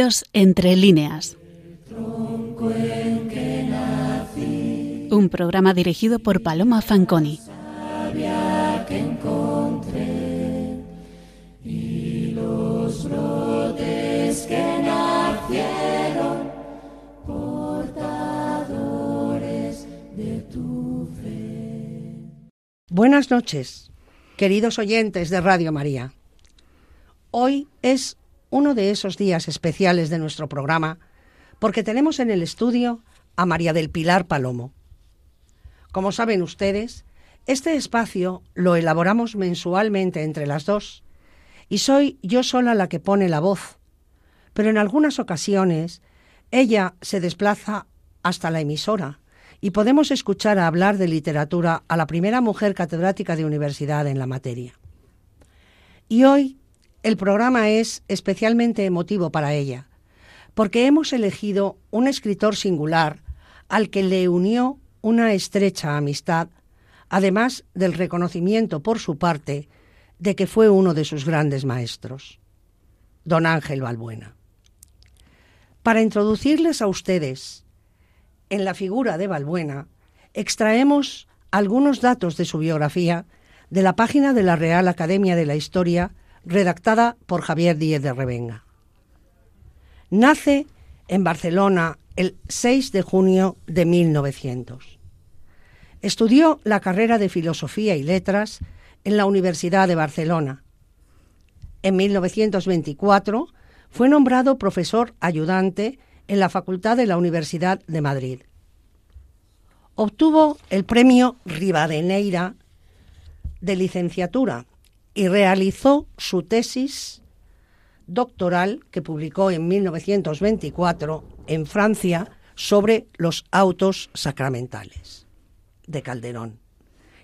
Dios entre líneas. Un programa dirigido por Paloma Fanconi. Buenas noches, queridos oyentes de Radio María. Hoy es uno de esos días especiales de nuestro programa porque tenemos en el estudio a María del Pilar Palomo. Como saben ustedes, este espacio lo elaboramos mensualmente entre las dos y soy yo sola la que pone la voz, pero en algunas ocasiones ella se desplaza hasta la emisora y podemos escuchar a hablar de literatura a la primera mujer catedrática de universidad en la materia. Y hoy el programa es especialmente emotivo para ella, porque hemos elegido un escritor singular al que le unió una estrecha amistad, además del reconocimiento por su parte de que fue uno de sus grandes maestros, don Ángel Balbuena. Para introducirles a ustedes en la figura de Balbuena, extraemos algunos datos de su biografía de la página de la Real Academia de la Historia, redactada por Javier Díez de Revenga. Nace en Barcelona el 6 de junio de 1900. Estudió la carrera de Filosofía y Letras en la Universidad de Barcelona. En 1924 fue nombrado profesor ayudante en la Facultad de la Universidad de Madrid. Obtuvo el premio Rivadeneira de licenciatura y realizó su tesis doctoral que publicó en 1924 en Francia sobre los autos sacramentales de Calderón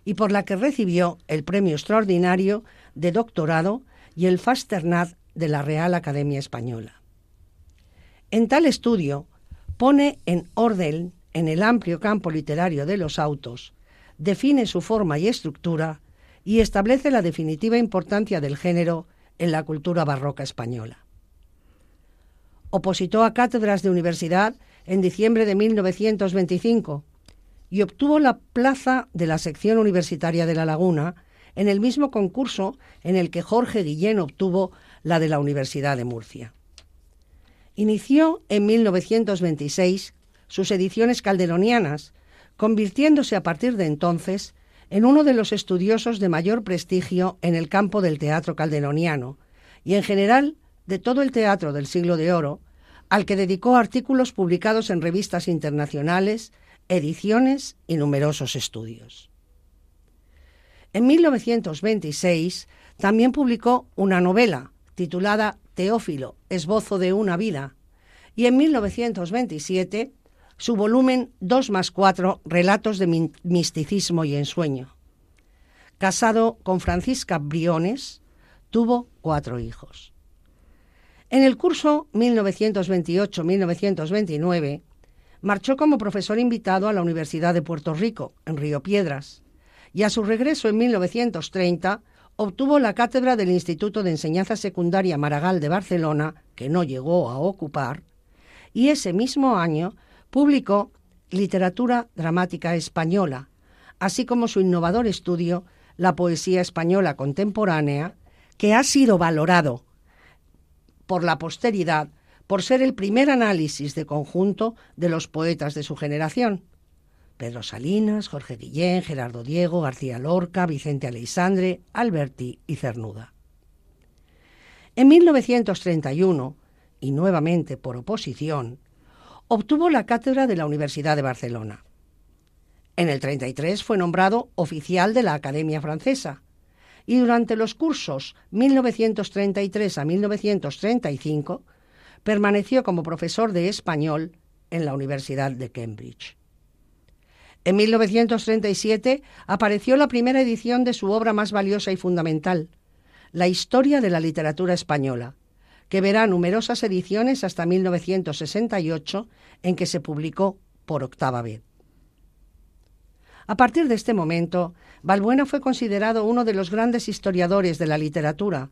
y por la que recibió el premio extraordinario de doctorado y el Fasternat de la Real Academia Española. En tal estudio pone en orden en el amplio campo literario de los autos, define su forma y estructura y establece la definitiva importancia del género en la cultura barroca española. Opositó a cátedras de universidad en diciembre de 1925 y obtuvo la plaza de la sección universitaria de La Laguna en el mismo concurso en el que Jorge Guillén obtuvo la de la Universidad de Murcia. Inició en 1926 sus ediciones calderonianas, convirtiéndose a partir de entonces en uno de los estudiosos de mayor prestigio en el campo del teatro calderoniano y en general de todo el teatro del siglo de oro, al que dedicó artículos publicados en revistas internacionales, ediciones y numerosos estudios. En 1926 también publicó una novela titulada Teófilo, esbozo de una vida, y en 1927 su volumen 2 más 4, Relatos de Misticismo y Ensueño. Casado con Francisca Briones, tuvo cuatro hijos. En el curso 1928-1929, marchó como profesor invitado a la Universidad de Puerto Rico, en Río Piedras, y a su regreso en 1930 obtuvo la cátedra del Instituto de Enseñanza Secundaria Maragall de Barcelona, que no llegó a ocupar, y ese mismo año publicó Literatura Dramática Española, así como su innovador estudio La Poesía Española Contemporánea, que ha sido valorado por la posteridad por ser el primer análisis de conjunto de los poetas de su generación. Pedro Salinas, Jorge Guillén, Gerardo Diego, García Lorca, Vicente Aleixandre, Alberti y Cernuda. En 1931, y nuevamente por oposición, obtuvo la cátedra de la Universidad de Barcelona. En el 33 fue nombrado oficial de la Academia Francesa y durante los cursos 1933 a 1935 permaneció como profesor de español en la Universidad de Cambridge. En 1937 apareció la primera edición de su obra más valiosa y fundamental, La Historia de la Literatura Española, que verá numerosas ediciones hasta 1968, en que se publicó por octava vez. A partir de este momento, Balbuena fue considerado uno de los grandes historiadores de la literatura,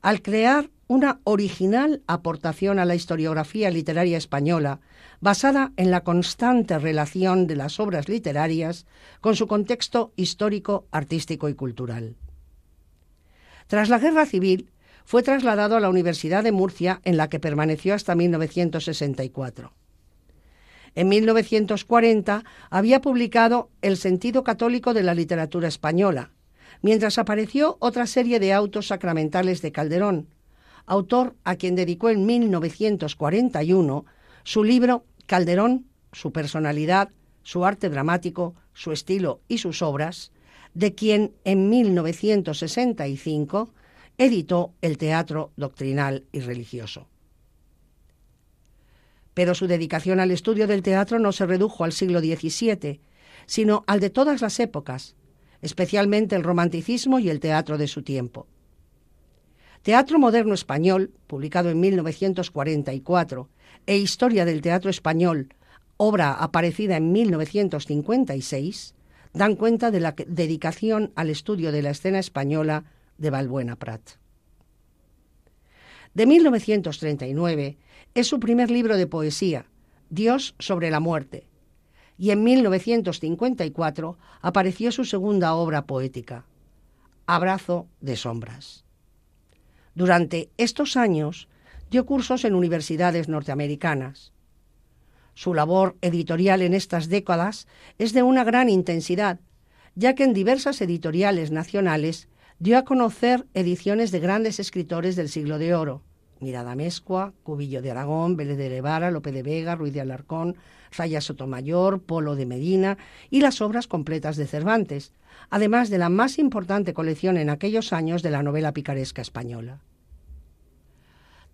al crear una original aportación a la historiografía literaria española basada en la constante relación de las obras literarias con su contexto histórico, artístico y cultural. Tras la Guerra Civil, fue trasladado a la Universidad de Murcia, en la que permaneció hasta 1964. En 1940 había publicado El sentido católico de la literatura española, mientras apareció otra serie de autos sacramentales de Calderón, autor a quien dedicó en 1941 su libro Calderón, su personalidad, su arte dramático, su estilo y sus obras, de quien en 1965 editó el Teatro Doctrinal y Religioso. Pero su dedicación al estudio del teatro no se redujo al siglo XVII, sino al de todas las épocas, especialmente el romanticismo y el teatro de su tiempo. Teatro Moderno Español, publicado en 1944, e Historia del Teatro Español, obra aparecida en 1956, dan cuenta de la dedicación al estudio de la escena española de Balbuena Prat. De 1939 es su primer libro de poesía, Dios sobre la muerte, y en 1954 apareció su segunda obra poética, Abrazo de Sombras. Durante estos años dio cursos en universidades norteamericanas. Su labor editorial en estas décadas es de una gran intensidad, ya que en diversas editoriales nacionales dio a conocer ediciones de grandes escritores del siglo de oro, Mirada Mescua, Cubillo de Aragón, Vélez de Levara, Lope de Vega, Ruiz de Alarcón, Zaya Sotomayor, Polo de Medina y las obras completas de Cervantes, además de la más importante colección en aquellos años de la novela picaresca española.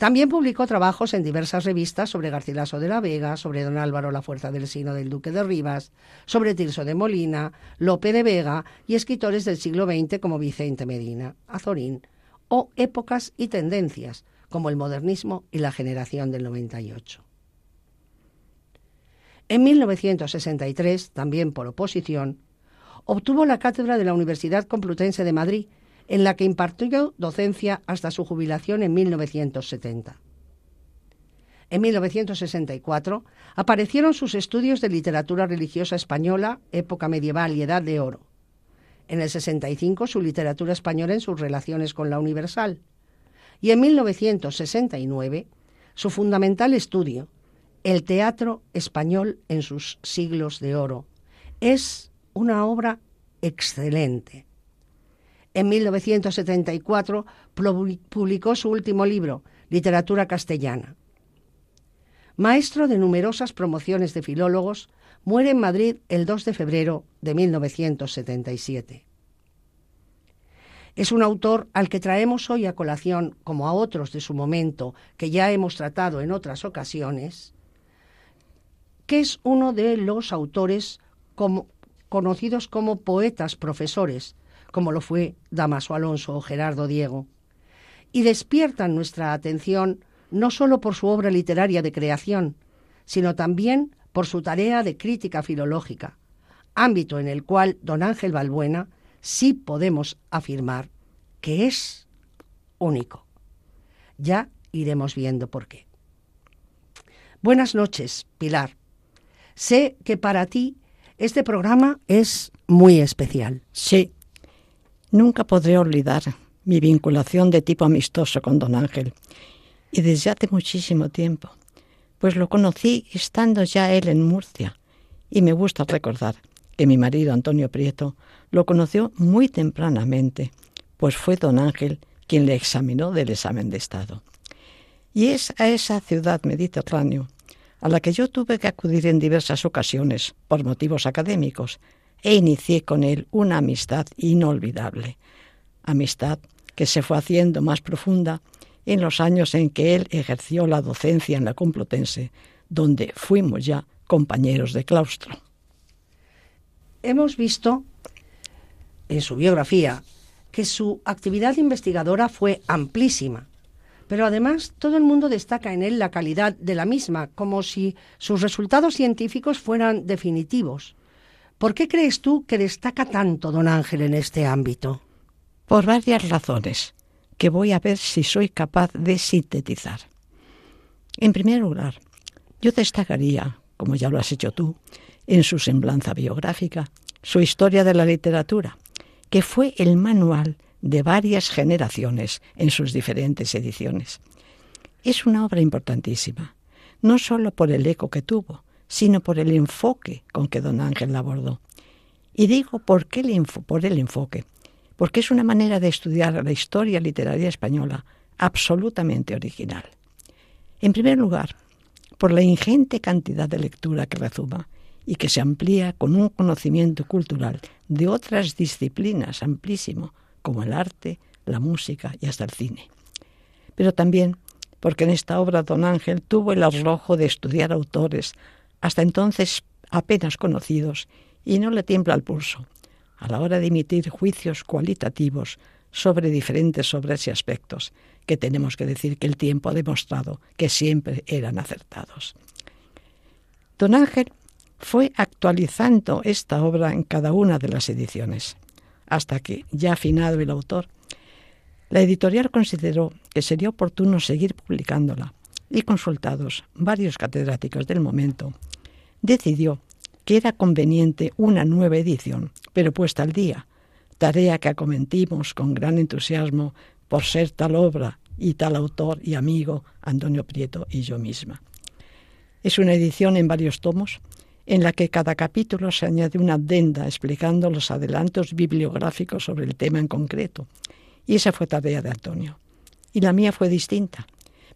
También publicó trabajos en diversas revistas sobre Garcilaso de la Vega, sobre don Álvaro la Fuerza del Sino del Duque de Rivas, sobre Tirso de Molina, Lope de Vega y escritores del siglo XX como Vicente Medina, Azorín, o épocas y tendencias como el modernismo y la generación del 98. En 1963, también por oposición, obtuvo la cátedra de la Universidad Complutense de Madrid en la que impartió docencia hasta su jubilación en 1970. En 1964 aparecieron sus estudios de literatura religiosa española, época medieval y edad de oro. En el 65 su literatura española en sus relaciones con la universal. Y en 1969 su fundamental estudio, El teatro español en sus siglos de oro. Es una obra excelente en 1974 publicó su último libro, Literatura Castellana. Maestro de numerosas promociones de filólogos, muere en Madrid el 2 de febrero de 1977. Es un autor al que traemos hoy a colación, como a otros de su momento que ya hemos tratado en otras ocasiones, que es uno de los autores conocidos como poetas profesores como lo fue Damaso Alonso o Gerardo Diego, y despiertan nuestra atención no solo por su obra literaria de creación, sino también por su tarea de crítica filológica, ámbito en el cual don Ángel Balbuena sí podemos afirmar que es único. Ya iremos viendo por qué. Buenas noches, Pilar. Sé que para ti este programa es muy especial. Sí, Nunca podré olvidar mi vinculación de tipo amistoso con don Ángel, y desde hace muchísimo tiempo, pues lo conocí estando ya él en Murcia, y me gusta recordar que mi marido Antonio Prieto lo conoció muy tempranamente, pues fue don Ángel quien le examinó del examen de Estado. Y es a esa ciudad mediterráneo a la que yo tuve que acudir en diversas ocasiones por motivos académicos, e inicié con él una amistad inolvidable, amistad que se fue haciendo más profunda en los años en que él ejerció la docencia en la Complutense, donde fuimos ya compañeros de claustro. Hemos visto en su biografía que su actividad investigadora fue amplísima, pero además todo el mundo destaca en él la calidad de la misma, como si sus resultados científicos fueran definitivos. ¿Por qué crees tú que destaca tanto don Ángel en este ámbito? Por varias razones, que voy a ver si soy capaz de sintetizar. En primer lugar, yo destacaría, como ya lo has hecho tú, en su semblanza biográfica, su historia de la literatura, que fue el manual de varias generaciones en sus diferentes ediciones. Es una obra importantísima, no solo por el eco que tuvo, sino por el enfoque con que don Ángel la abordó. Y digo por, qué el enfoque, porque es una manera de estudiar la historia literaria española absolutamente original. En primer lugar, por la ingente cantidad de lectura que rezuma y que se amplía con un conocimiento cultural de otras disciplinas amplísimo, como el arte, la música y hasta el cine. Pero también porque en esta obra don Ángel tuvo el arrojo de estudiar autores hasta entonces apenas conocidos y no le tiembla el pulso a la hora de emitir juicios cualitativos sobre diferentes obras y aspectos, que tenemos que decir que el tiempo ha demostrado que siempre eran acertados. Don Ángel fue actualizando esta obra en cada una de las ediciones, hasta que, ya afinado el autor, la editorial consideró que sería oportuno seguir publicándola y consultados varios catedráticos del momento, decidió que era conveniente una nueva edición, pero puesta al día, tarea que acometimos con gran entusiasmo por ser tal obra y tal autor y amigo Antonio Prieto y yo misma. Es una edición en varios tomos, en la que cada capítulo se añade una adenda explicando los adelantos bibliográficos sobre el tema en concreto, y esa fue tarea de Antonio. Y la mía fue distinta,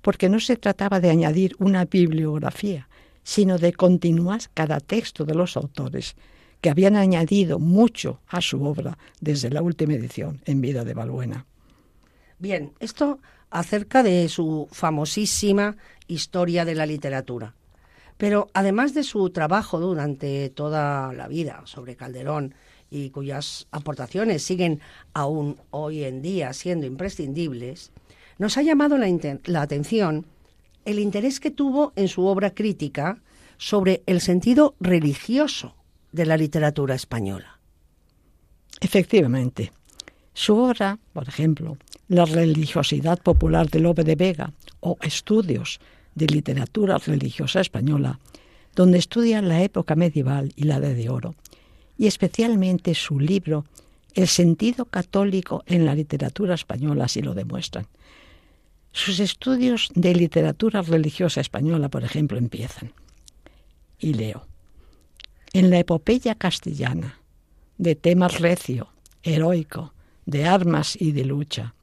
porque no se trataba de añadir una bibliografía, sino de continuar cada texto de los autores, que habían añadido mucho a su obra desde la última edición en vida de Balbuena. Bien, esto acerca de su famosísima historia de la literatura. Pero además de su trabajo durante toda la vida sobre Calderón y cuyas aportaciones siguen aún hoy en día siendo imprescindibles, nos ha llamado la, atención el interés que tuvo en su obra crítica sobre el sentido religioso de la literatura española. Efectivamente. Su obra, por ejemplo, La religiosidad popular de Lope de Vega o Estudios de literatura religiosa española, donde estudia la época medieval y la de oro, y especialmente su libro El sentido católico en la literatura española así lo demuestran. Sus estudios de literatura religiosa española, por ejemplo, empiezan. Y leo. En la epopeya castellana, de tema recio, heroico, de armas y de lucha,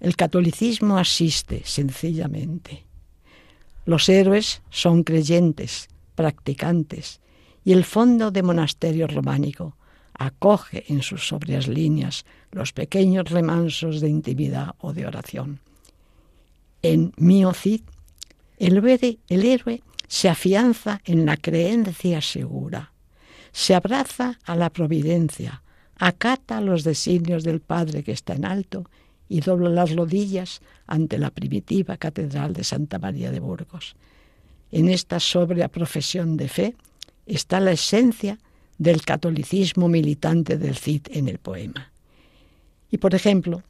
el catolicismo asiste sencillamente. Los héroes son creyentes, practicantes, y el fondo de monasterio románico acoge en sus sobrias líneas los pequeños remansos de intimidad o de oración. En Mio Cid, el, el héroe se afianza en la creencia segura, se abraza a la providencia, acata los designios del Padre que está en alto y dobla las rodillas ante la primitiva Catedral de Santa María de Burgos. En esta sobria profesión de fe está la esencia del catolicismo militante del Cid en el poema. Y, por ejemplo,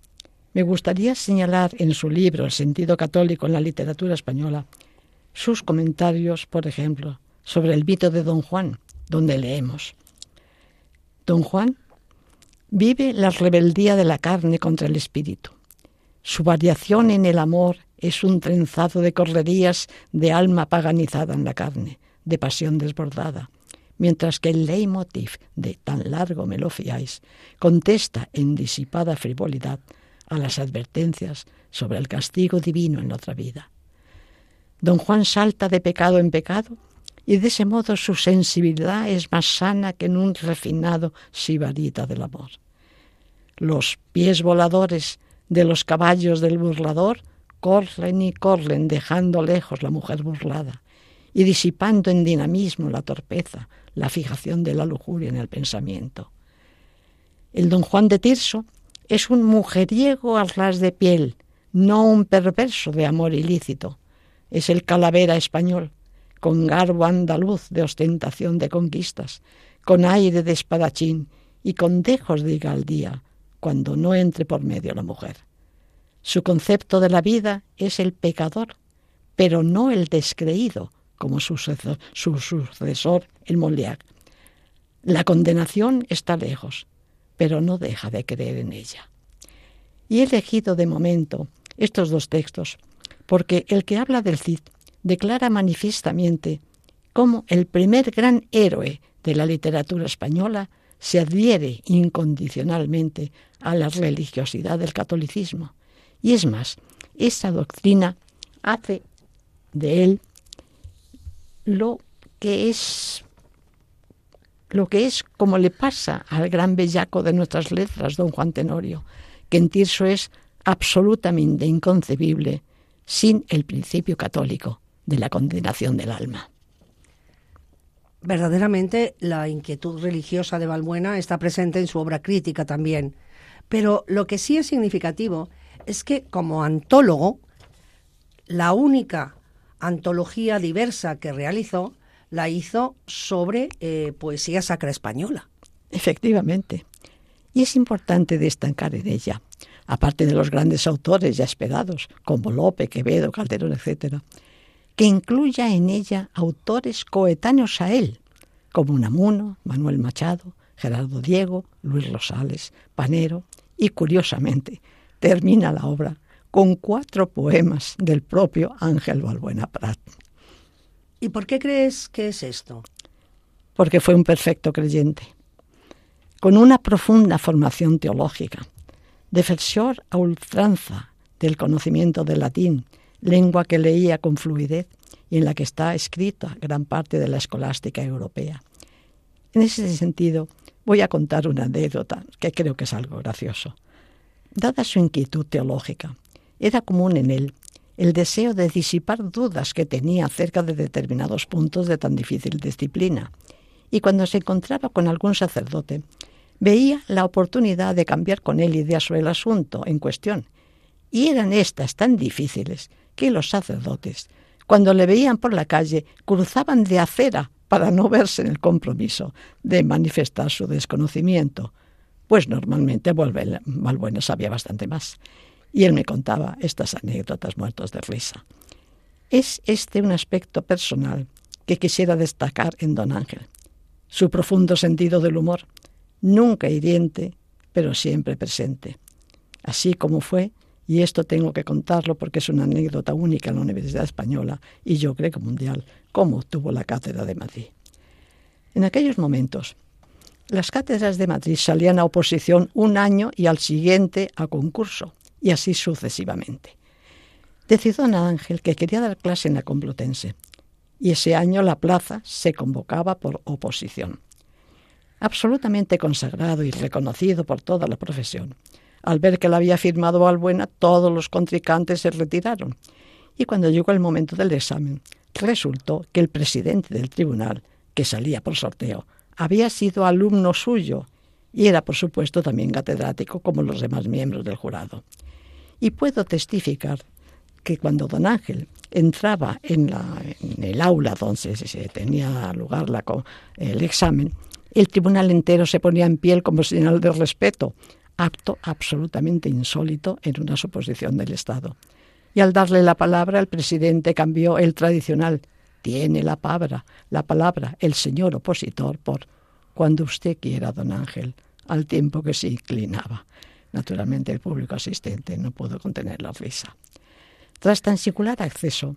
me gustaría señalar en su libro El sentido católico en la literatura española sus comentarios, por ejemplo, sobre el mito de Don Juan, donde leemos. Don Juan vive la rebeldía de la carne contra el espíritu. Su variación en el amor es un trenzado de correrías de alma paganizada en la carne, de pasión desbordada, mientras que el leitmotiv de tan largo me lo fiáis contesta en disipada frivolidad a las advertencias sobre el castigo divino en otra vida. Don Juan salta de pecado en pecado y de ese modo su sensibilidad es más sana que en un refinado sibarita del amor. Los pies voladores de los caballos del burlador corren y corren dejando lejos la mujer burlada y disipando en dinamismo la torpeza, la fijación de la lujuria en el pensamiento. El don Juan de Tirso es un mujeriego al ras de piel, no un perverso de amor ilícito. Es el calavera español, con garbo andaluz de ostentación de conquistas, con aire de espadachín y con dejos de higaldía, cuando no entre por medio la mujer. Su concepto de la vida es el pecador, pero no el descreído, como su sucesor, el Molière. La condenación está lejos, pero no deja de creer en ella. Y he elegido de momento estos dos textos, porque el que habla del Cid declara manifiestamente cómo el primer gran héroe de la literatura española se adhiere incondicionalmente a la religiosidad del catolicismo. Y es más, esa doctrina hace de él lo que es lo que es como le pasa al gran bellaco de nuestras letras, don Juan Tenorio, que en Tirso es absolutamente inconcebible sin el principio católico de la condenación del alma. Verdaderamente la inquietud religiosa de Balbuena está presente en su obra crítica también, pero lo que sí es significativo es que como antólogo, la única antología diversa que realizó la hizo sobre eh, poesía sacra española. Efectivamente. Y es importante destacar en ella, aparte de los grandes autores ya esperados, como Lope, Quevedo, Calderón, etc., que incluya en ella autores coetáneos a él, como Unamuno, Manuel Machado, Gerardo Diego, Luis Rosales, Panero, y curiosamente termina la obra con cuatro poemas del propio Ángel Balbuena Prat. ¿Y por qué crees que es esto? Porque fue un perfecto creyente, con una profunda formación teológica, defensor a ultranza del conocimiento del latín lengua que leía con fluidez y en la que está escrita gran parte de la escolástica europea. En ese sentido, voy a contar una anécdota que creo que es algo gracioso. Dada su inquietud teológica, era común en él el deseo de disipar dudas que tenía acerca de determinados puntos de tan difícil disciplina, y cuando se encontraba con algún sacerdote, veía la oportunidad de cambiar con él ideas sobre el asunto en cuestión, y eran estas tan difíciles que los sacerdotes, cuando le veían por la calle, cruzaban de acera para no verse en el compromiso de manifestar su desconocimiento, pues normalmente Valbuena sabía bastante más. Y él me contaba estas anécdotas muertos de risa. Es este un aspecto personal que quisiera destacar en don Ángel. Su profundo sentido del humor, nunca hiriente, pero siempre presente. Así como fue y esto tengo que contarlo porque es una anécdota única en la Universidad Española y yo creo que mundial, cómo obtuvo la cátedra de Madrid. En aquellos momentos, las cátedras de Madrid salían a oposición un año y al siguiente a concurso, y así sucesivamente. Decidió Ana Ángel que quería dar clase en la Complutense, y ese año la plaza se convocaba por oposición. Absolutamente consagrado y reconocido por toda la profesión, al ver que la había firmado Balbuena, todos los contrincantes se retiraron. Y cuando llegó el momento del examen, resultó que el presidente del tribunal, que salía por sorteo, había sido alumno suyo y era, por supuesto, también catedrático como los demás miembros del jurado. Y puedo testificar que cuando don Ángel entraba en, el aula donde se tenía lugar el examen, el tribunal entero se ponía en piel como señal de respeto, acto absolutamente insólito en una suposición del Estado. Y al darle la palabra, el presidente cambió el tradicional tiene la palabra, la palabra el señor opositor por cuando usted quiera, don Ángel, al tiempo que se inclinaba. Naturalmente el público asistente no pudo contener la risa. Tras tan singular acceso,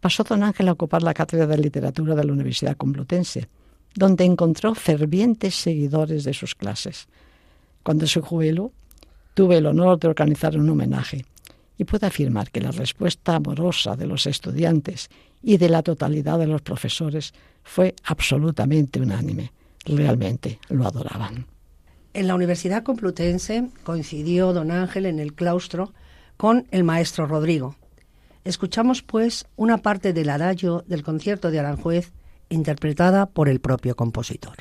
pasó don Ángel a ocupar la cátedra de literatura de la Universidad Complutense, donde encontró fervientes seguidores de sus clases. Cuando se jubiló, tuve el honor de organizar un homenaje y puedo afirmar que la respuesta amorosa de los estudiantes y de la totalidad de los profesores fue absolutamente unánime. Realmente lo adoraban. En la Universidad Complutense coincidió don Ángel en el claustro con el maestro Rodrigo. Escuchamos, pues, una parte del adagio del concierto de Aranjuez interpretada por el propio compositor.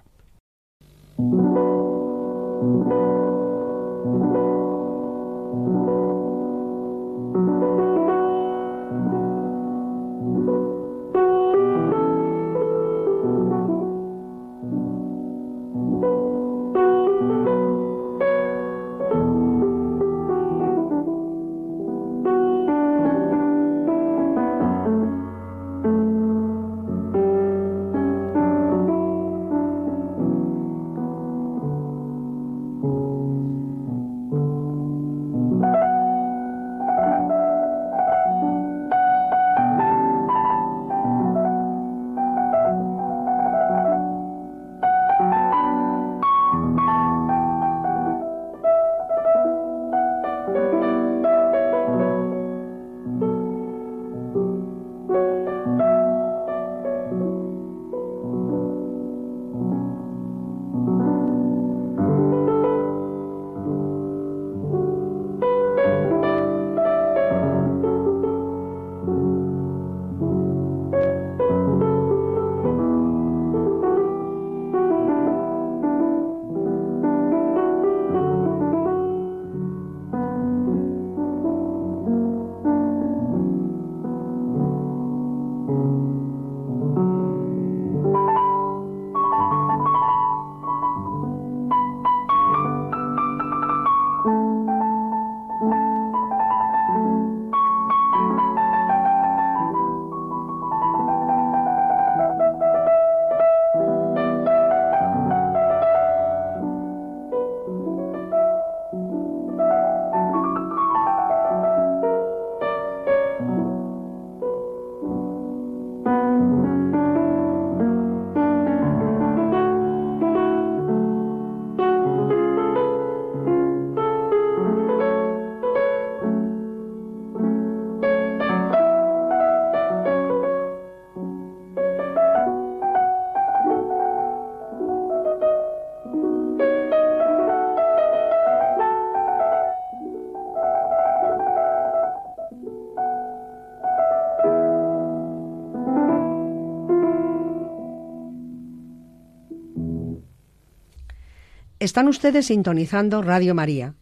Están ustedes sintonizando Radio María,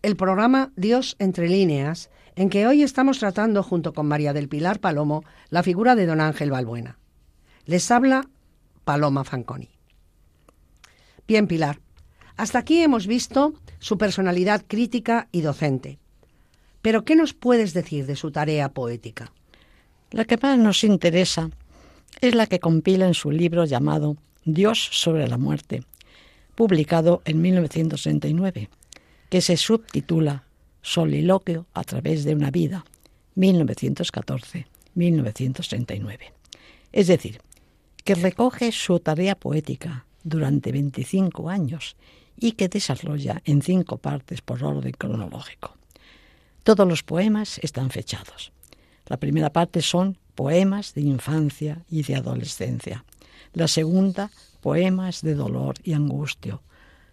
el programa Dios entre líneas, en que hoy estamos tratando junto con María del Pilar Palomo la figura de don Ángel Balbuena. Les habla Paloma Fanconi. Bien, Pilar, hasta aquí hemos visto su personalidad crítica y docente. Pero, ¿qué nos puedes decir de su tarea poética? La que más nos interesa es la que compila en su libro llamado Dios sobre la muerte, publicado en 1969, que se subtitula Soliloquio a través de una vida, 1914-1939. Es decir, que recoge su tarea poética durante 25 años y que desarrolla en cinco partes por orden cronológico. Todos los poemas están fechados. La primera parte son poemas de infancia y de adolescencia. La segunda, poemas de dolor y angustia.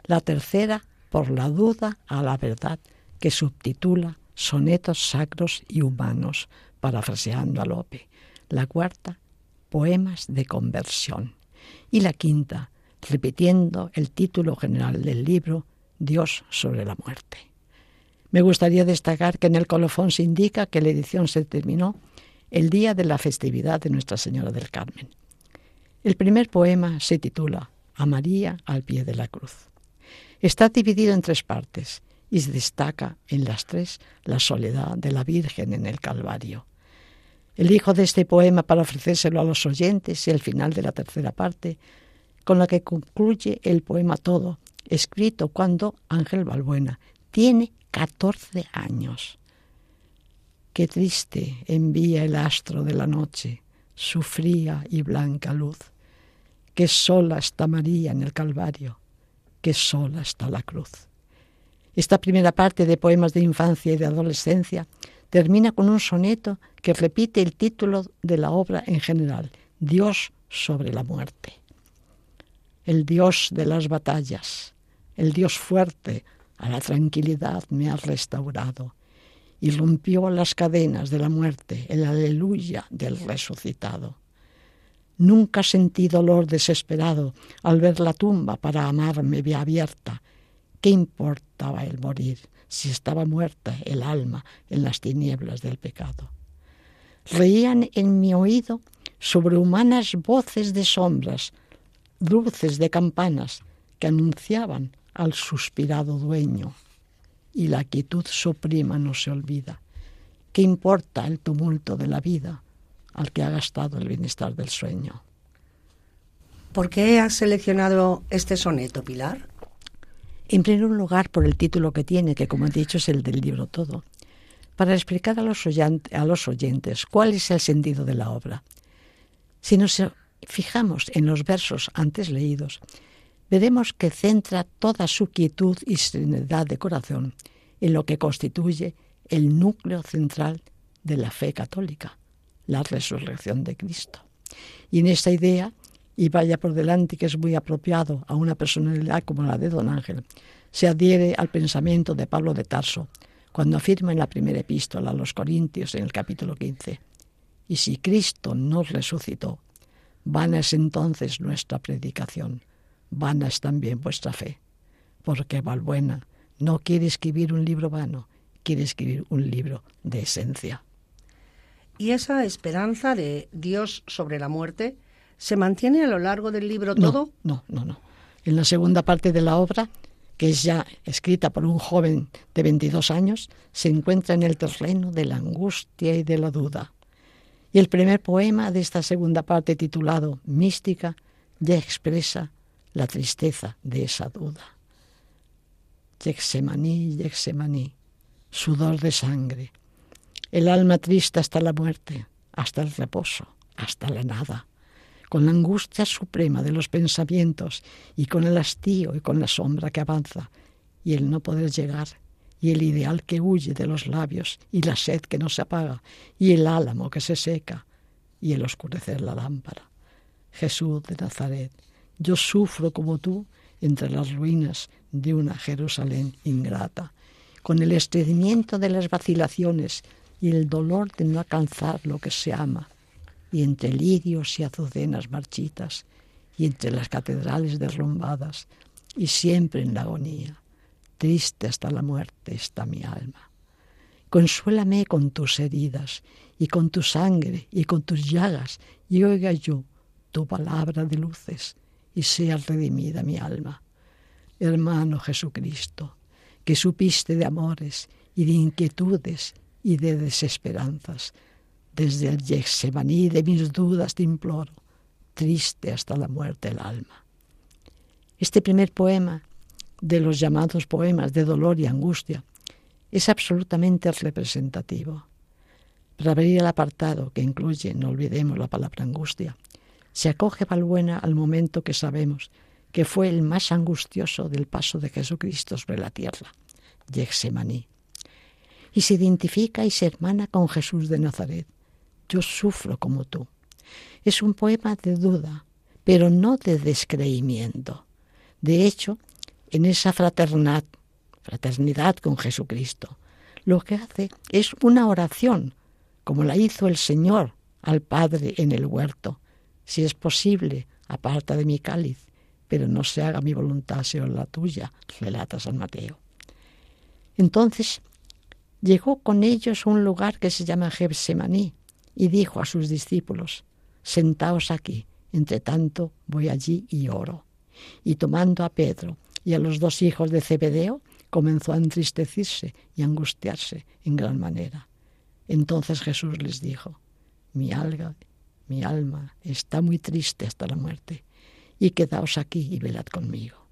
La tercera, por la duda a la verdad, que subtitula Sonetos sacros y humanos, parafraseando a Lope. La cuarta, poemas de conversión. Y la quinta, repitiendo el título general del libro, Dios sobre la muerte. Me gustaría destacar que en el colofón se indica que la edición se terminó el día de la festividad de Nuestra Señora del Carmen. El primer poema se titula A María al pie de la cruz. Está dividido en tres partes y se destaca en las tres la soledad de la Virgen en el Calvario. Elijo de este poema para ofrecérselo a los oyentes y el final de la tercera parte con la que concluye el poema todo, escrito cuando Ángel Balbuena tiene 14 años. Qué triste envía el astro de la noche su fría y blanca luz. Qué sola está María en el Calvario, qué sola está la cruz. Esta primera parte de poemas de infancia y de adolescencia termina con un soneto que repite el título de la obra en general, Dios sobre la muerte el Dios de las batallas, el Dios fuerte, a la tranquilidad me ha restaurado y rompió las cadenas de la muerte, el aleluya del resucitado. Nunca sentí dolor desesperado al ver la tumba para amarme abierta. ¿Qué importaba el morir si estaba muerta el alma en las tinieblas del pecado? Reían en mi oído sobrehumanas voces de sombras dulces de campanas que anunciaban al suspirado dueño. Y la quietud suprema no se olvida. ¿Qué importa el tumulto de la vida al que ha gastado el bienestar del sueño? ¿Por qué has seleccionado este soneto, Pilar? En primer lugar, por el título que tiene, que como he dicho es el del libro todo, para explicar a los, a los oyentes cuál es el sentido de la obra. Si nos fijamos en los versos antes leídos, veremos que centra toda su quietud y serenidad de corazón en lo que constituye el núcleo central de la fe católica, la resurrección de Cristo. Y en esta idea, y vaya por delante que es muy apropiado a una personalidad como la de Don Ángel, se adhiere al pensamiento de Pablo de Tarso, cuando afirma en la primera epístola a los Corintios en el capítulo 15, y si Cristo no resucitó, Vana es entonces nuestra predicación, vana es también vuestra fe, porque Valbuena no quiere escribir un libro vano, quiere escribir un libro de esencia. ¿Y esa esperanza de Dios sobre la muerte se mantiene a lo largo del libro todo? No, no, no. En la segunda parte de la obra, que es ya escrita por un joven de 22 años, se encuentra en el terreno de la angustia y de la duda. Y el primer poema de esta segunda parte titulado Mística ya expresa la tristeza de esa duda. Yexemaní, Yexemaní, sudor de sangre, el alma triste hasta la muerte, hasta el reposo, hasta la nada, con la angustia suprema de los pensamientos y con el hastío y con la sombra que avanza y el no poder llegar y el ideal que huye de los labios, y la sed que no se apaga, y el álamo que se seca, y el oscurecer la lámpara. Jesús de Nazaret, yo sufro como tú entre las ruinas de una Jerusalén ingrata, con el estreñimiento de las vacilaciones y el dolor de no alcanzar lo que se ama, y entre lirios y azucenas marchitas, y entre las catedrales derrumbadas, y siempre en la agonía. Triste hasta la muerte está mi alma. Consuélame con tus heridas y con tu sangre y con tus llagas y oiga yo tu palabra de luces y sea redimida mi alma. Hermano Jesucristo, que supiste de amores y de inquietudes y de desesperanzas, desde el Yexemaní de mis dudas te imploro, triste hasta la muerte el alma. Este primer poema, de los llamados poemas de dolor y angustia, es absolutamente representativo. Para abrir el apartado que incluye, no olvidemos la palabra angustia, se acoge Valbuena al momento que sabemos que fue el más angustioso del paso de Jesucristo sobre la tierra, Yexemaní. Y se identifica y se hermana con Jesús de Nazaret. Yo sufro como tú. Es un poema de duda, pero no de descreimiento. De hecho, en esa fraternidad fraternidad con Jesucristo. Lo que hace es una oración, como la hizo el Señor al Padre en el huerto. Si es posible, aparta de mi cáliz, pero no se haga mi voluntad, sino la tuya, relata San Mateo. Entonces llegó con ellos a un lugar que se llama Gebsemaní y dijo a sus discípulos, sentaos aquí, entre tanto voy allí y oro. Y tomando a Pedro y a los dos hijos de Zebedeo, comenzó a entristecerse y angustiarse en gran manera. Entonces Jesús les dijo, mi alma, mi alma está muy triste hasta la muerte, y quedaos aquí y velad conmigo.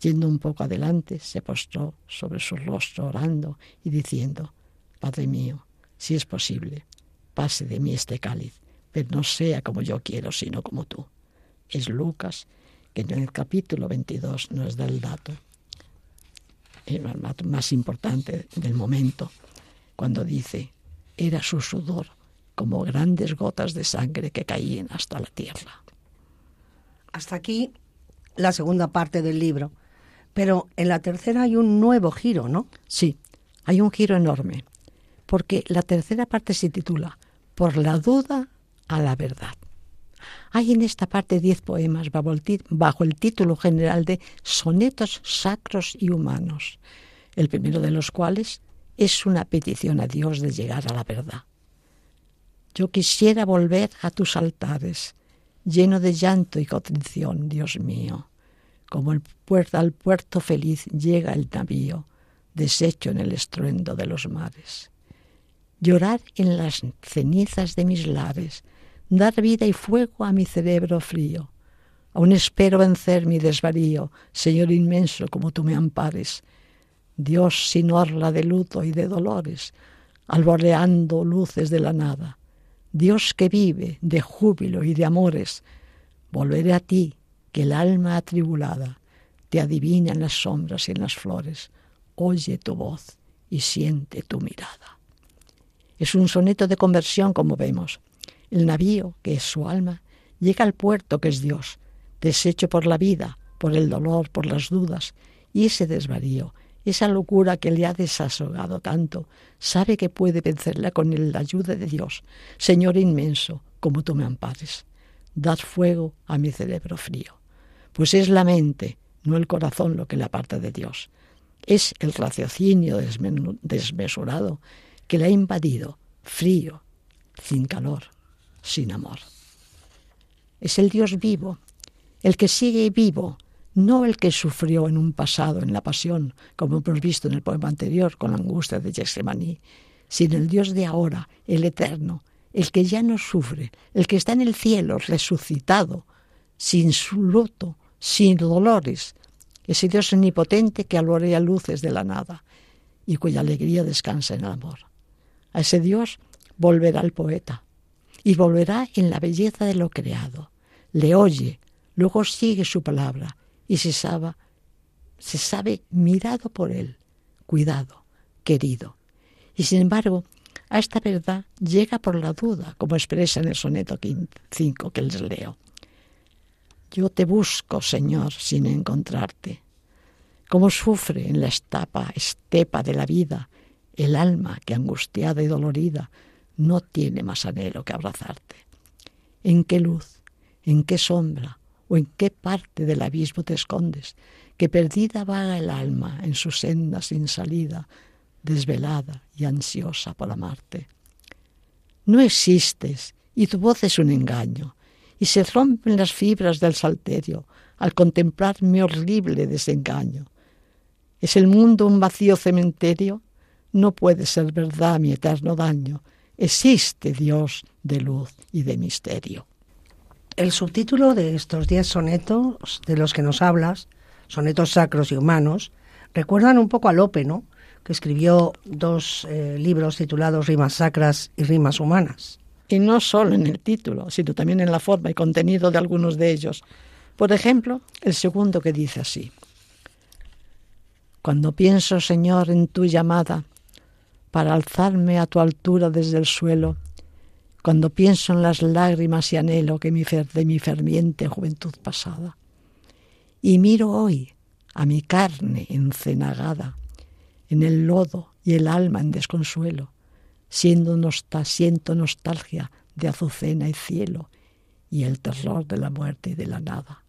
Yendo un poco adelante, se postró sobre su rostro orando y diciendo, Padre mío, si es posible, pase de mí este cáliz, pero no sea como yo quiero, sino como tú. Es Lucas, que en el capítulo 22 nos da el dato el más importante del momento, cuando dice, era su sudor como grandes gotas de sangre que caían hasta la tierra. Hasta aquí la segunda parte del libro. Pero en la tercera hay un nuevo giro, ¿no? Sí, hay un giro enorme, porque la tercera parte se titula Por la duda a la verdad. Hay en esta parte diez poemas bajo el título general de Sonetos Sacros y Humanos, el primero de los cuales es una petición a Dios de llegar a la verdad. Yo quisiera volver a tus altares, lleno de llanto y contrición, Dios mío, como el puerto, al puerto feliz llega el navío, deshecho en el estruendo de los mares. Llorar en las cenizas de mis lares, dar vida y fuego a mi cerebro frío. Aún espero vencer mi desvarío, Señor inmenso, como tú me ampares. Dios sin orla de luto y de dolores, alboreando luces de la nada. Dios que vive de júbilo y de amores, volveré a ti, que el alma atribulada te adivina en las sombras y en las flores. Oye tu voz y siente tu mirada. Es un soneto de conversión, como vemos el navío, que es su alma, llega al puerto, que es Dios, deshecho por la vida, por el dolor, por las dudas, y ese desvarío, esa locura que le ha desasogado tanto, sabe que puede vencerla con la ayuda de Dios, Señor inmenso, como tú me ampares. Dad fuego a mi cerebro frío, pues es la mente, no el corazón lo que le aparta de Dios. Es el raciocinio desmesurado que le ha invadido, frío, sin calor, sin amor. Es el Dios vivo, el que sigue vivo, no el que sufrió en un pasado, en la pasión, como hemos visto en el poema anterior con la angustia de Getsemaní, sino el Dios de ahora, el eterno, el que ya no sufre, el que está en el cielo, resucitado, sin su luto, sin dolores, ese Dios omnipotente que alorea luces de la nada y cuya alegría descansa en el amor. A ese Dios volverá el poeta, y volverá en la belleza de lo creado. Le oye, luego sigue su palabra y se sabe, se sabe mirado por él, cuidado, querido. Y sin embargo, a esta verdad llega por la duda, como expresa en el soneto 5 que les leo. Yo te busco, Señor, sin encontrarte. Como sufre en la estapa, estepa de la vida el alma que angustiada y dolorida no tiene más anhelo que abrazarte. ¿En qué luz, en qué sombra o en qué parte del abismo te escondes? que perdida vaga el alma en su senda sin salida, desvelada y ansiosa por amarte. No existes y tu voz es un engaño, y se rompen las fibras del salterio al contemplar mi horrible desengaño. ¿Es el mundo un vacío cementerio? No puede ser verdad mi eterno daño. Existe Dios de luz y de misterio. El subtítulo de estos diez sonetos de los que nos hablas, sonetos sacros y humanos, recuerdan un poco a Lope, ¿no? que escribió dos eh, libros titulados Rimas Sacras y Rimas Humanas. Y no solo en el título, sino también en la forma y contenido de algunos de ellos. Por ejemplo, el segundo que dice así. Cuando pienso, Señor, en tu llamada, para alzarme a tu altura desde el suelo, cuando pienso en las lágrimas y anhelo que mi de mi ferviente juventud pasada, y miro hoy a mi carne encenagada, en el lodo y el alma en desconsuelo, siendo siento nostalgia de azucena y cielo y el terror de la muerte y de la nada.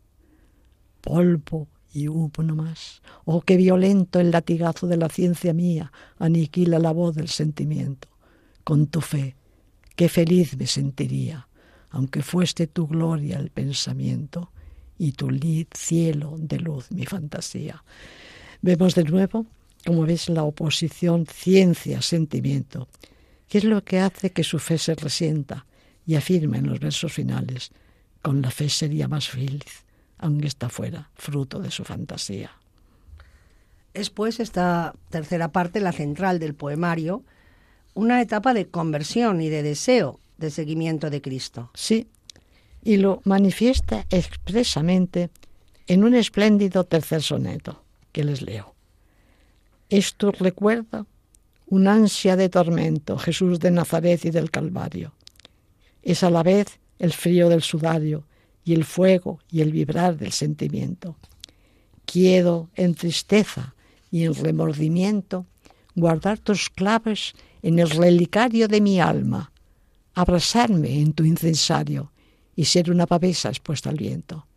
Polvo y humo no más. Oh, qué violento el latigazo de la ciencia mía aniquila la voz del sentimiento. Con tu fe, qué feliz me sentiría, aunque fuese tu gloria el pensamiento y tu cielo de luz mi fantasía. Vemos de nuevo como ves, la oposición ciencia-sentimiento, que es lo que hace que su fe se resienta y afirma en los versos finales, con la fe sería más feliz, aunque está fuera, fruto de su fantasía. Es pues esta tercera parte, la central del poemario, una etapa de conversión y de deseo de seguimiento de Cristo. Sí, y lo manifiesta expresamente en un espléndido tercer soneto que les leo. Esto recuerda una ansia de tormento, Jesús de Nazaret y del Calvario. Es a la vez el frío del sudario y el fuego y el vibrar del sentimiento. Quiero en tristeza y en remordimiento guardar tus claves en el relicario de mi alma, abrazarme en tu incensario y ser una pavesa expuesta al viento.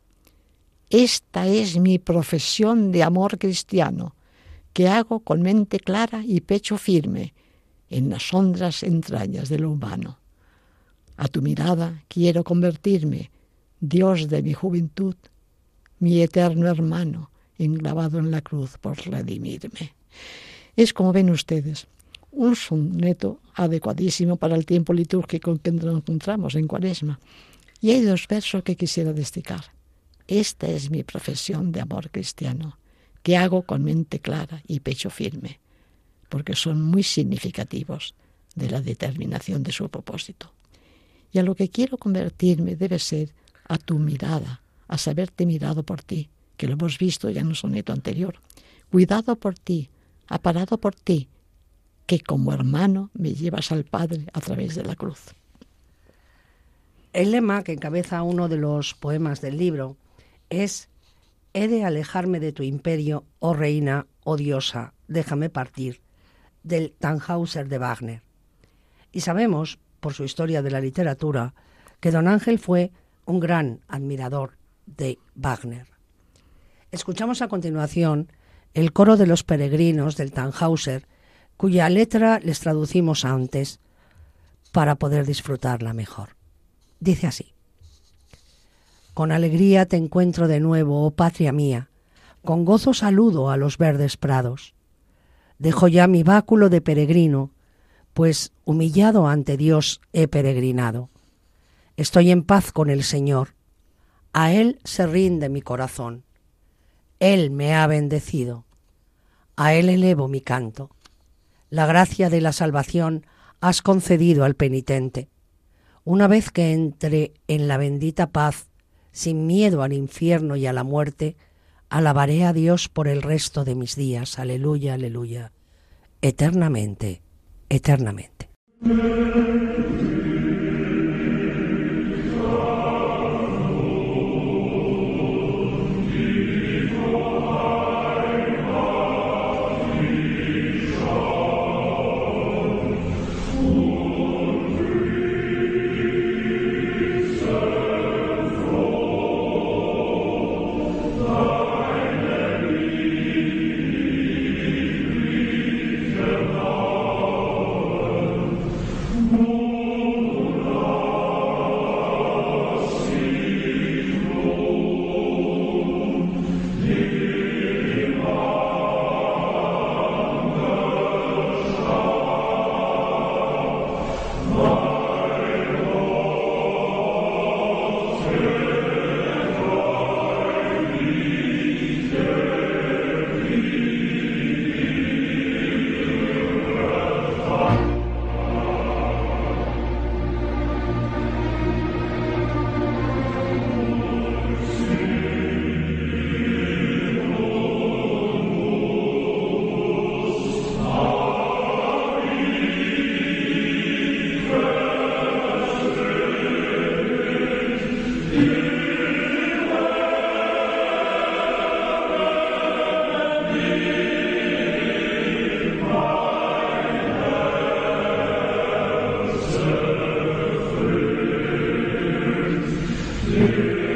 Esta es mi profesión de amor cristiano, que hago con mente clara y pecho firme en las hondas entrañas de lo humano. A tu mirada quiero convertirme, Dios de mi juventud, mi eterno hermano, engravado en la cruz por redimirme. Es como ven ustedes, un soneto adecuadísimo para el tiempo litúrgico en que nos encontramos en Cuaresma. Y hay dos versos que quisiera destacar. Esta es mi profesión de amor cristiano que hago con mente clara y pecho firme, porque son muy significativos de la determinación de su propósito. Y a lo que quiero convertirme debe ser a tu mirada, a saberte mirado por ti, que lo hemos visto ya en un soneto anterior, cuidado por ti, aparado por ti, que como hermano me llevas al Padre a través de la cruz. El lema que encabeza uno de los poemas del libro es He de alejarme de tu imperio, oh reina, oh diosa, déjame partir, del Tannhauser de Wagner. Y sabemos, por su historia de la literatura, que don Ángel fue un gran admirador de Wagner. Escuchamos a continuación el coro de los peregrinos del Tannhauser, cuya letra les traducimos antes para poder disfrutarla mejor. Dice así. Con alegría te encuentro de nuevo, oh patria mía, con gozo saludo a los verdes prados. Dejo ya mi báculo de peregrino, pues humillado ante Dios he peregrinado. Estoy en paz con el Señor, a Él se rinde mi corazón. Él me ha bendecido, a Él elevo mi canto. La gracia de la salvación has concedido al penitente. Una vez que entre en la bendita paz sin miedo al infierno y a la muerte, alabaré a Dios por el resto de mis días. Aleluya, aleluya. Eternamente, eternamente. Amen.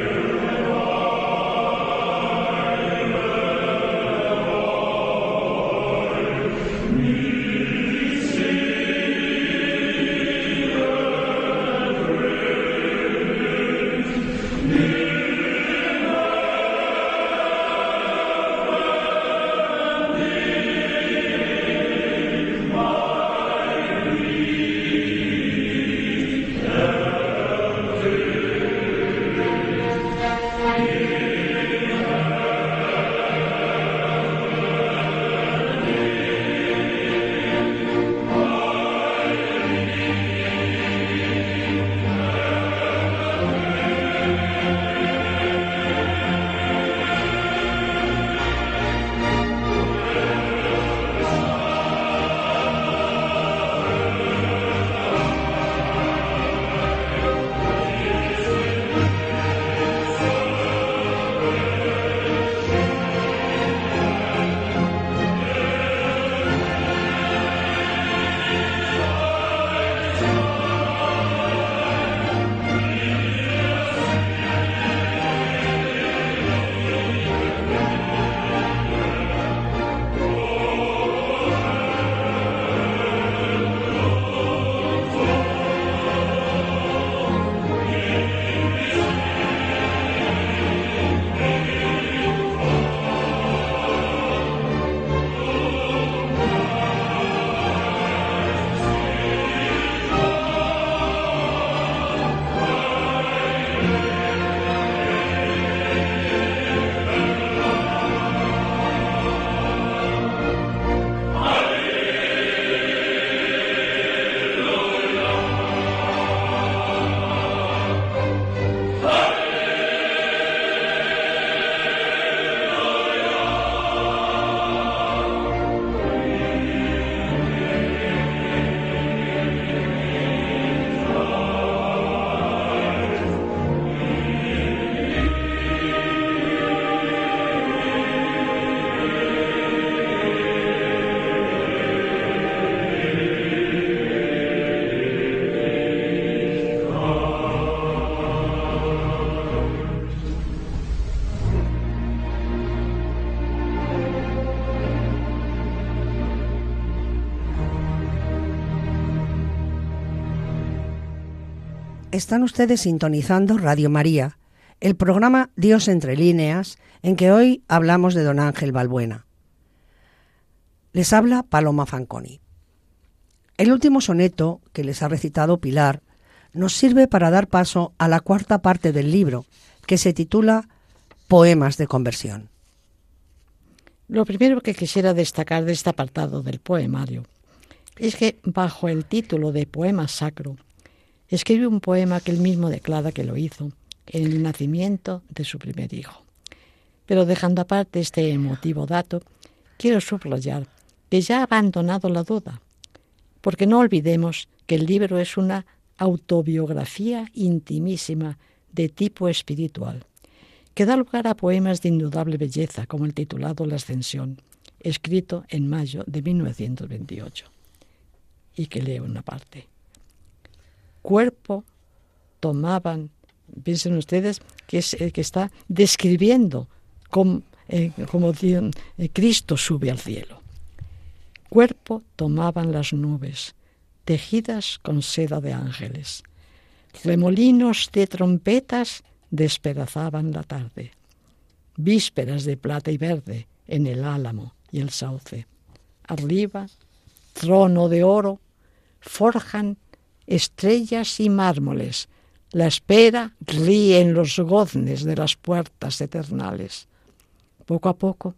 Están ustedes sintonizando Radio María, el programa Dios entre líneas, en que hoy hablamos de don Ángel Balbuena. Les habla Paloma Fanconi. El último soneto que les ha recitado Pilar nos sirve para dar paso a la cuarta parte del libro, que se titula Poemas de conversión. Lo primero que quisiera destacar de este apartado del poemario es que bajo el título de Poema Sacro escribe un poema que él mismo declara que lo hizo en el nacimiento de su primer hijo. Pero dejando aparte este emotivo dato, quiero subrayar que ya ha abandonado la duda, porque no olvidemos que el libro es una autobiografía intimísima de tipo espiritual, que da lugar a poemas de indudable belleza, como el titulado La Ascensión, escrito en mayo de 1928, y que leo una parte. Cuerpo tomaban, piensen ustedes que, es, que está describiendo cómo, eh, eh, Cristo sube al cielo. Cuerpo tomaban las nubes, tejidas con seda de ángeles. Remolinos de trompetas despedazaban la tarde. Vísperas de plata y verde en el álamo y el sauce. Arriba, trono de oro, forjan estrellas y mármoles. La espera ríe en los goznes de las puertas eternales. Poco a poco,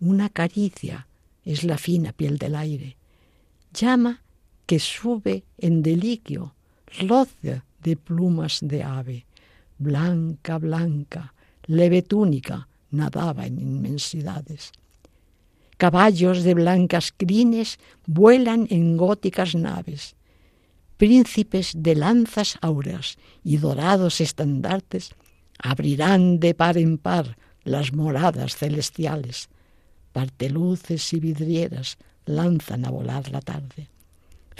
una caricia es la fina piel del aire. Llama que sube en deliquio, roce de plumas de ave. Blanca, blanca, leve túnica, nadaba en inmensidades. Caballos de blancas crines vuelan en góticas naves. Príncipes de lanzas áureas y dorados estandartes abrirán de par en par las moradas celestiales. Parteluces y vidrieras lanzan a volar la tarde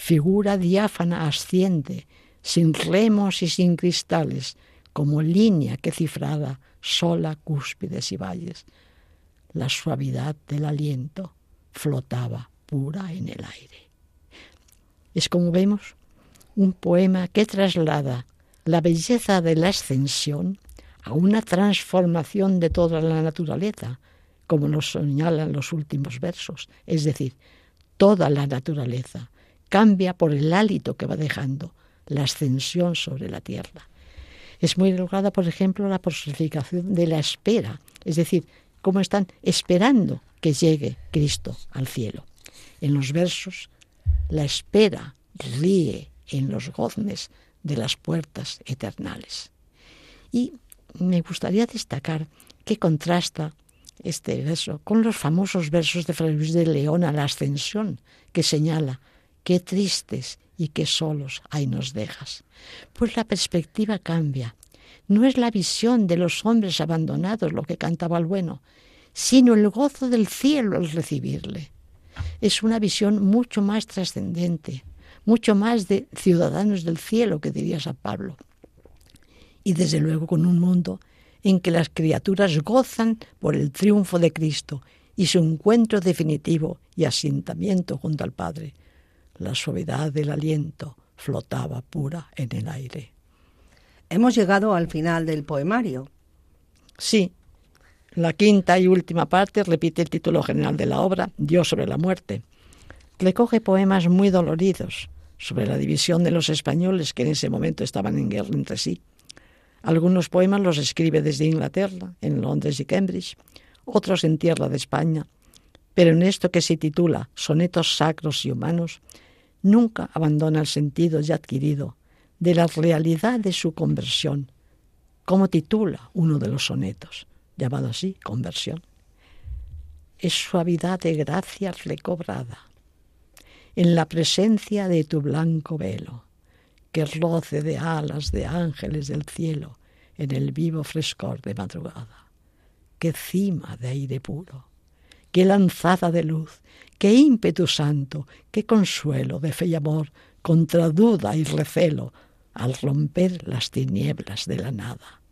figura diáfana asciende, sin remos y sin cristales, como línea que cifrada sola cúspides y valles. La suavidad del aliento flotaba pura en el aire. Es como vemos un poema que traslada la belleza de la ascensión a una transformación de toda la naturaleza, como nos señalan los últimos versos, es decir, toda la naturaleza, cambia por el hálito que va dejando la ascensión sobre la tierra. Es muy lograda, por ejemplo, la personificación de la espera, es decir, cómo están esperando que llegue Cristo al cielo. En los versos, la espera ríe en los goznes de las puertas eternales. Y me gustaría destacar que contrasta este verso con los famosos versos de Fray Luis de León a la ascensión, que señala qué tristes y qué solos ahí nos dejas. Pues la perspectiva cambia. No es la visión de los hombres abandonados lo que cantaba el bueno, sino el gozo del cielo al recibirle. Es una visión mucho más trascendente, mucho más de ciudadanos del cielo que diría San Pablo. Y desde luego con un mundo en que las criaturas gozan por el triunfo de Cristo y su encuentro definitivo y asentamiento junto al Padre, la suavidad del aliento flotaba pura en el aire. Hemos llegado al final del poemario. Sí, la quinta y última parte repite el título general de la obra, Dios sobre la muerte. Recoge poemas muy doloridos sobre la división de los españoles que en ese momento estaban en guerra entre sí. Algunos poemas los escribe desde Inglaterra, en Londres y Cambridge, otros en tierra de España, pero en esto que se titula Sonetos Sacros y Humanos, nunca abandona el sentido ya adquirido de la realidad de su conversión, como titula uno de los sonetos, llamado así Conversión. Es suavidad de gracia recobrada en la presencia de tu blanco velo, que roce de alas de ángeles del cielo en el vivo frescor de madrugada. Qué cima de aire puro, qué lanzada de luz, qué ímpetu santo, qué consuelo de fe y amor contra duda y recelo al romper las tinieblas de la nada.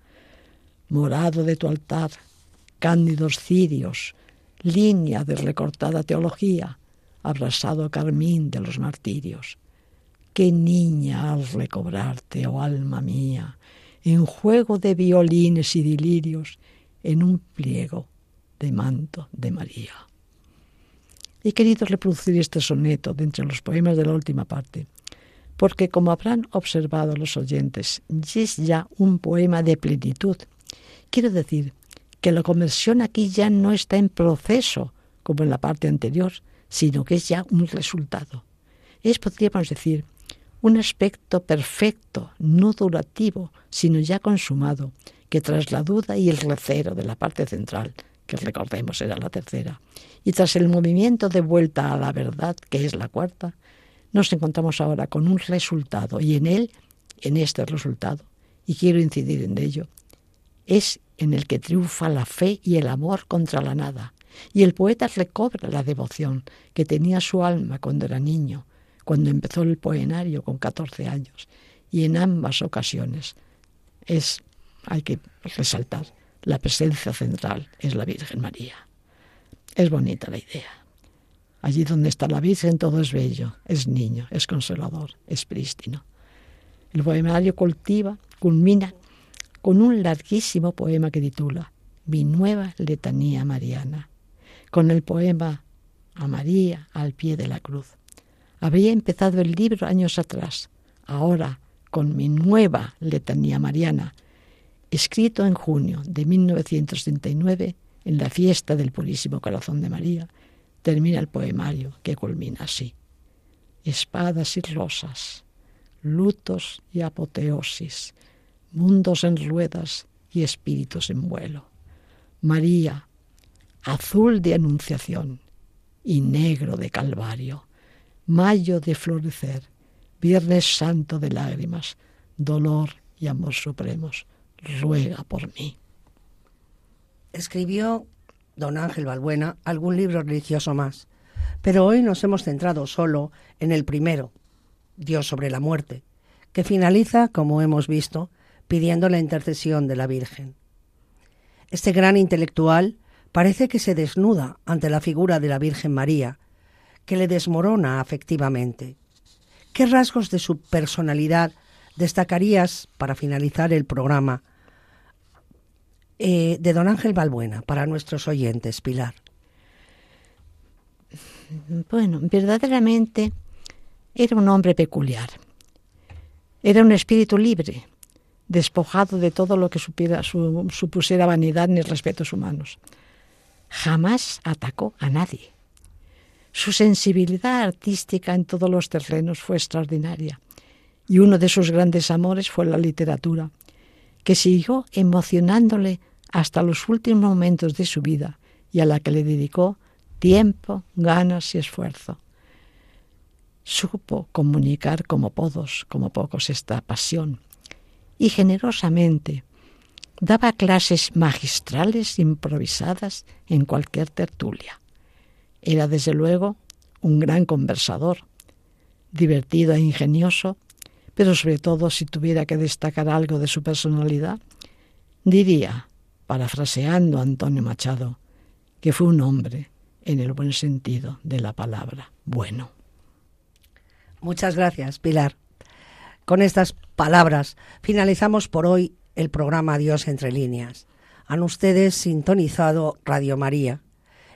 Morado de tu altar, cándidos cirios, línea de recortada teología, abrasado carmín de los martirios. qué niña al recobrarte, oh alma mía, en juego de violines y delirios, en un pliego de manto de María. He querido reproducir este soneto de entre los poemas de la última parte, porque como habrán observado los oyentes, es ya un poema de plenitud. Quiero decir que la conversión aquí ya no está en proceso, como en la parte anterior, sino que es ya un resultado. Es, podríamos decir, un aspecto perfecto, no durativo, sino ya consumado, que tras la duda y el recero de la parte central, que recordemos era la tercera, y tras el movimiento de vuelta a la verdad, que es la cuarta, nos encontramos ahora con un resultado, y en él, en este resultado, y quiero incidir en ello, es en el que triunfa la fe y el amor contra la nada, y el poeta recobra la devoción que tenía su alma cuando era niño, cuando empezó el poenario con 14 años, y en ambas ocasiones es, hay que resaltar, la presencia central es la Virgen María. Es bonita la idea. Allí donde está la Virgen todo es bello, es niño, es consolador, es prístino. El poemario cultiva, culmina con un larguísimo poema que titula Mi nueva letanía mariana, con el poema A María al pie de la cruz. Había empezado el libro años atrás, ahora con mi nueva letanía mariana, escrito en junio de 1939 en la fiesta del Purísimo Corazón de María, termina el poemario que culmina así. Espadas y rosas, lutos y apoteosis, mundos en ruedas y espíritus en vuelo. María, azul de anunciación y negro de calvario mayo de florecer, viernes santo de lágrimas, dolor y amor supremos, ruega por mí. Escribió don Ángel Balbuena algún libro religioso más, pero hoy nos hemos centrado solo en el primero, Dios sobre la muerte, que finaliza, como hemos visto, pidiendo la intercesión de la Virgen. Este gran intelectual parece que se desnuda ante la figura de la Virgen María, que le desmorona afectivamente. ¿Qué rasgos de su personalidad destacarías para finalizar el programa eh, de don Ángel Balbuena para nuestros oyentes, Pilar? Bueno, verdaderamente era un hombre peculiar. Era un espíritu libre, despojado de todo lo que supiera, supusiera vanidad ni respetos humanos. Jamás atacó a nadie. Su sensibilidad artística en todos los terrenos fue extraordinaria y uno de sus grandes amores fue la literatura, que siguió emocionándole hasta los últimos momentos de su vida y a la que le dedicó tiempo, ganas y esfuerzo. Supo comunicar como podos, como pocos esta pasión, y generosamente daba clases magistrales improvisadas en cualquier tertulia. Era desde luego un gran conversador, divertido e ingenioso, pero sobre todo si tuviera que destacar algo de su personalidad, diría, parafraseando a Antonio Machado, que fue un hombre en el buen sentido de la palabra bueno. Muchas gracias, Pilar. Con estas palabras finalizamos por hoy el programa Dios entre líneas. Han ustedes sintonizado Radio María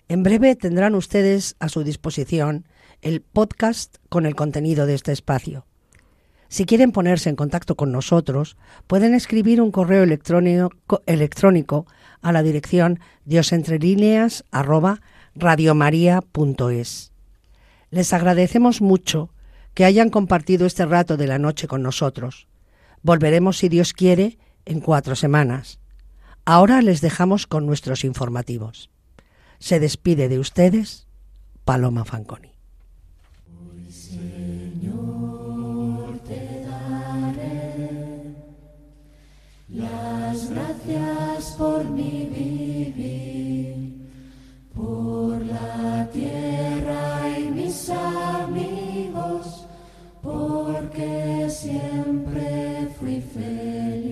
en breve tendrán ustedes a su disposición el podcast con el contenido de este espacio. Si quieren ponerse en contacto con nosotros, pueden escribir un correo electrónico, a la dirección diosentrelíneas@radiomaria.es. Les agradecemos mucho que hayan compartido este rato de la noche con nosotros. Volveremos, si Dios quiere, en cuatro semanas. Ahora les dejamos con nuestros informativos. Se despide de ustedes Paloma Fanconi. Las gracias por mi vivir, por la tierra y mis amigos, porque siempre fui feliz.